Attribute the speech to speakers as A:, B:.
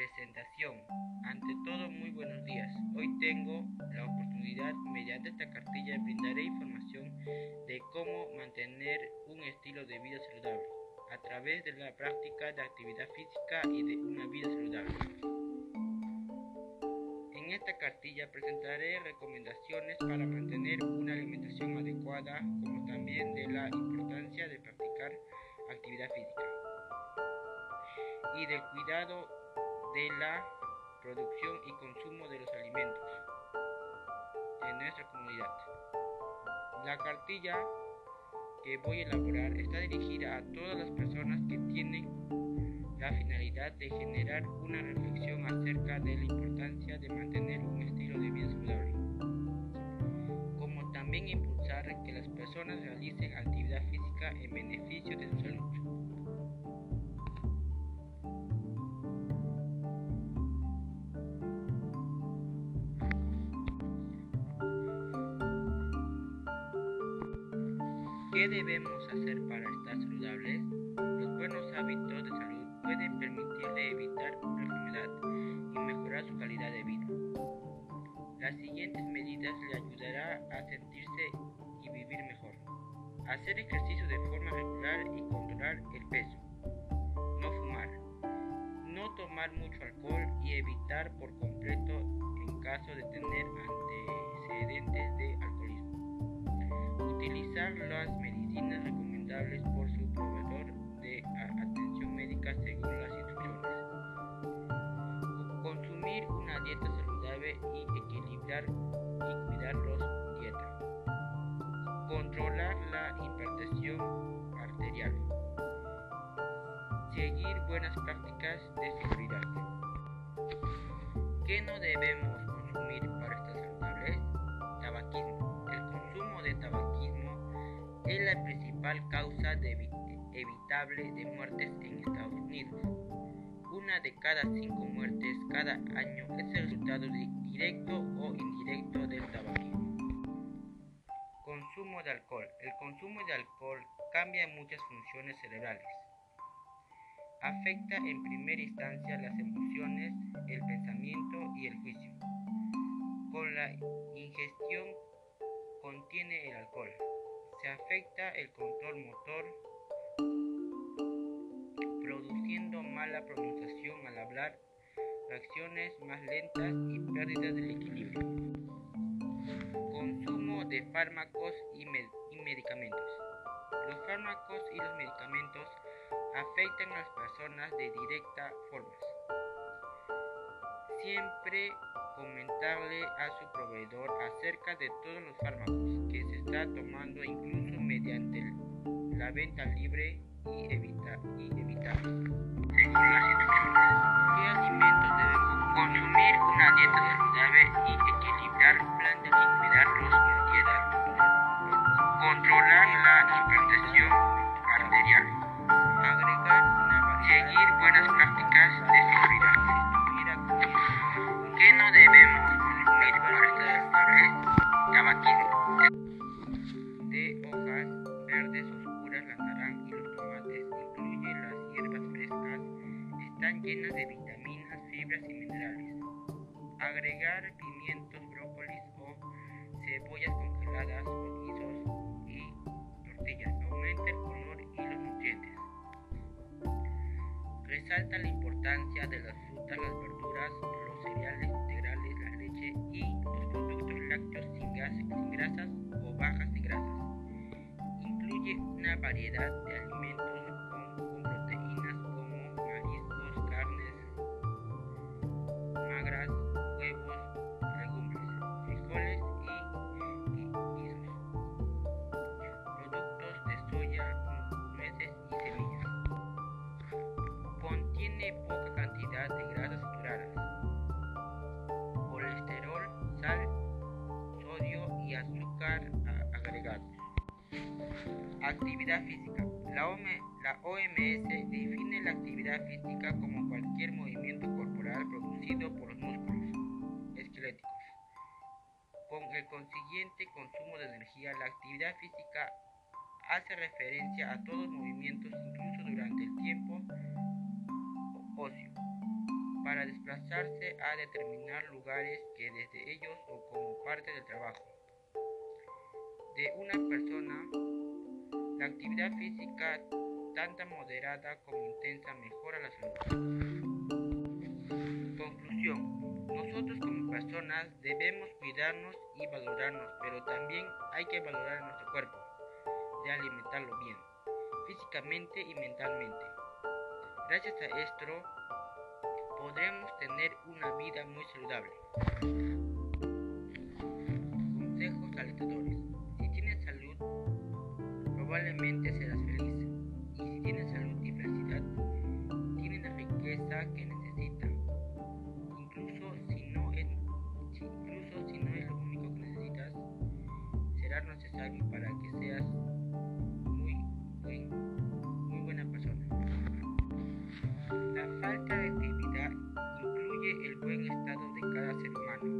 A: Presentación. Ante todo, muy buenos días. Hoy tengo la oportunidad, mediante esta cartilla, brindaré información de cómo mantener un estilo de vida saludable a través de la práctica de actividad física y de una vida saludable. En esta cartilla presentaré recomendaciones para mantener una alimentación adecuada, como también de la importancia de practicar actividad física y del cuidado de la producción y consumo de los alimentos en nuestra comunidad. La cartilla que voy a elaborar está dirigida a todas las personas que tienen la finalidad de generar una reflexión acerca de la importancia de mantener un estilo de vida saludable, como también impulsar que las personas realicen actividad física en beneficio de su salud. ¿Qué debemos hacer para estar saludables? Los buenos hábitos de salud pueden permitirle evitar una enfermedad y mejorar su calidad de vida. Las siguientes medidas le ayudarán a sentirse y vivir mejor. Hacer ejercicio de forma regular y controlar el peso. No fumar. No tomar mucho alcohol y evitar por completo en caso de tener antecedentes de alcoholismo. Utilizar las medicinas recomendables por su proveedor de atención médica según las instrucciones. Consumir una dieta saludable y equilibrar y cuidar los dieta. Controlar la hipertensión arterial. Seguir buenas prácticas de seguridad. ¿Qué no debemos consumir para es la principal causa evitable de muertes en Estados Unidos. Una de cada cinco muertes cada año es el resultado directo o indirecto del tabaquismo. Consumo de alcohol. El consumo de alcohol cambia muchas funciones cerebrales. Afecta en primera instancia las emociones, el pensamiento y el juicio. Con la ingestión contiene el alcohol. Se afecta el control motor, produciendo mala pronunciación al hablar, reacciones más lentas y pérdida del equilibrio. Consumo de fármacos y, y medicamentos. Los fármacos y los medicamentos afectan a las personas de directa forma. Siempre comentarle a su proveedor acerca de todos los fármacos que se está tomando incluso mediante la venta libre y evitar y qué alimentos debemos consumir una dieta saludable y equilibrar plan de cuidar De hojas verdes oscuras, la naranja y los tomates, incluye las hierbas frescas, están llenas de vitaminas, fibras y minerales. Agregar pimientos, brócolis o cebollas congeladas o guisos y tortillas aumenta el color y los nutrientes. Resalta la importancia de las frutas, las verduras, variedad de alimentos con, proteínas como mariscos, carnes magras, huevos, legumbres, frijoles y, y guisos. Productos de soya, nueces y semillas. Contiene Actividad física. La, OMS define la actividad física como cualquier movimiento corporal producido por los músculos esqueléticos. Con el consiguiente consumo de energía, la actividad física hace referencia a todos los movimientos, incluso durante el tiempo ocio, para desplazarse a determinar lugares que desde ellos o como parte del trabajo de una persona, la actividad física tanto moderada como intensa mejora la salud. Conclusión. Nosotros como personas debemos cuidarnos y valorarnos, pero también hay que valorar nuestro cuerpo, de alimentarlo bien, físicamente y mentalmente. Gracias a esto podremos tener una vida muy saludable. Serás feliz. Y si tienes salud y felicidad, tienes la riqueza que necesitas. Incluso si no es, incluso si no es lo único que necesitas, será necesario para que seas muy, muy, muy buena persona. La falta de actividad incluye el buen estado de cada ser humano,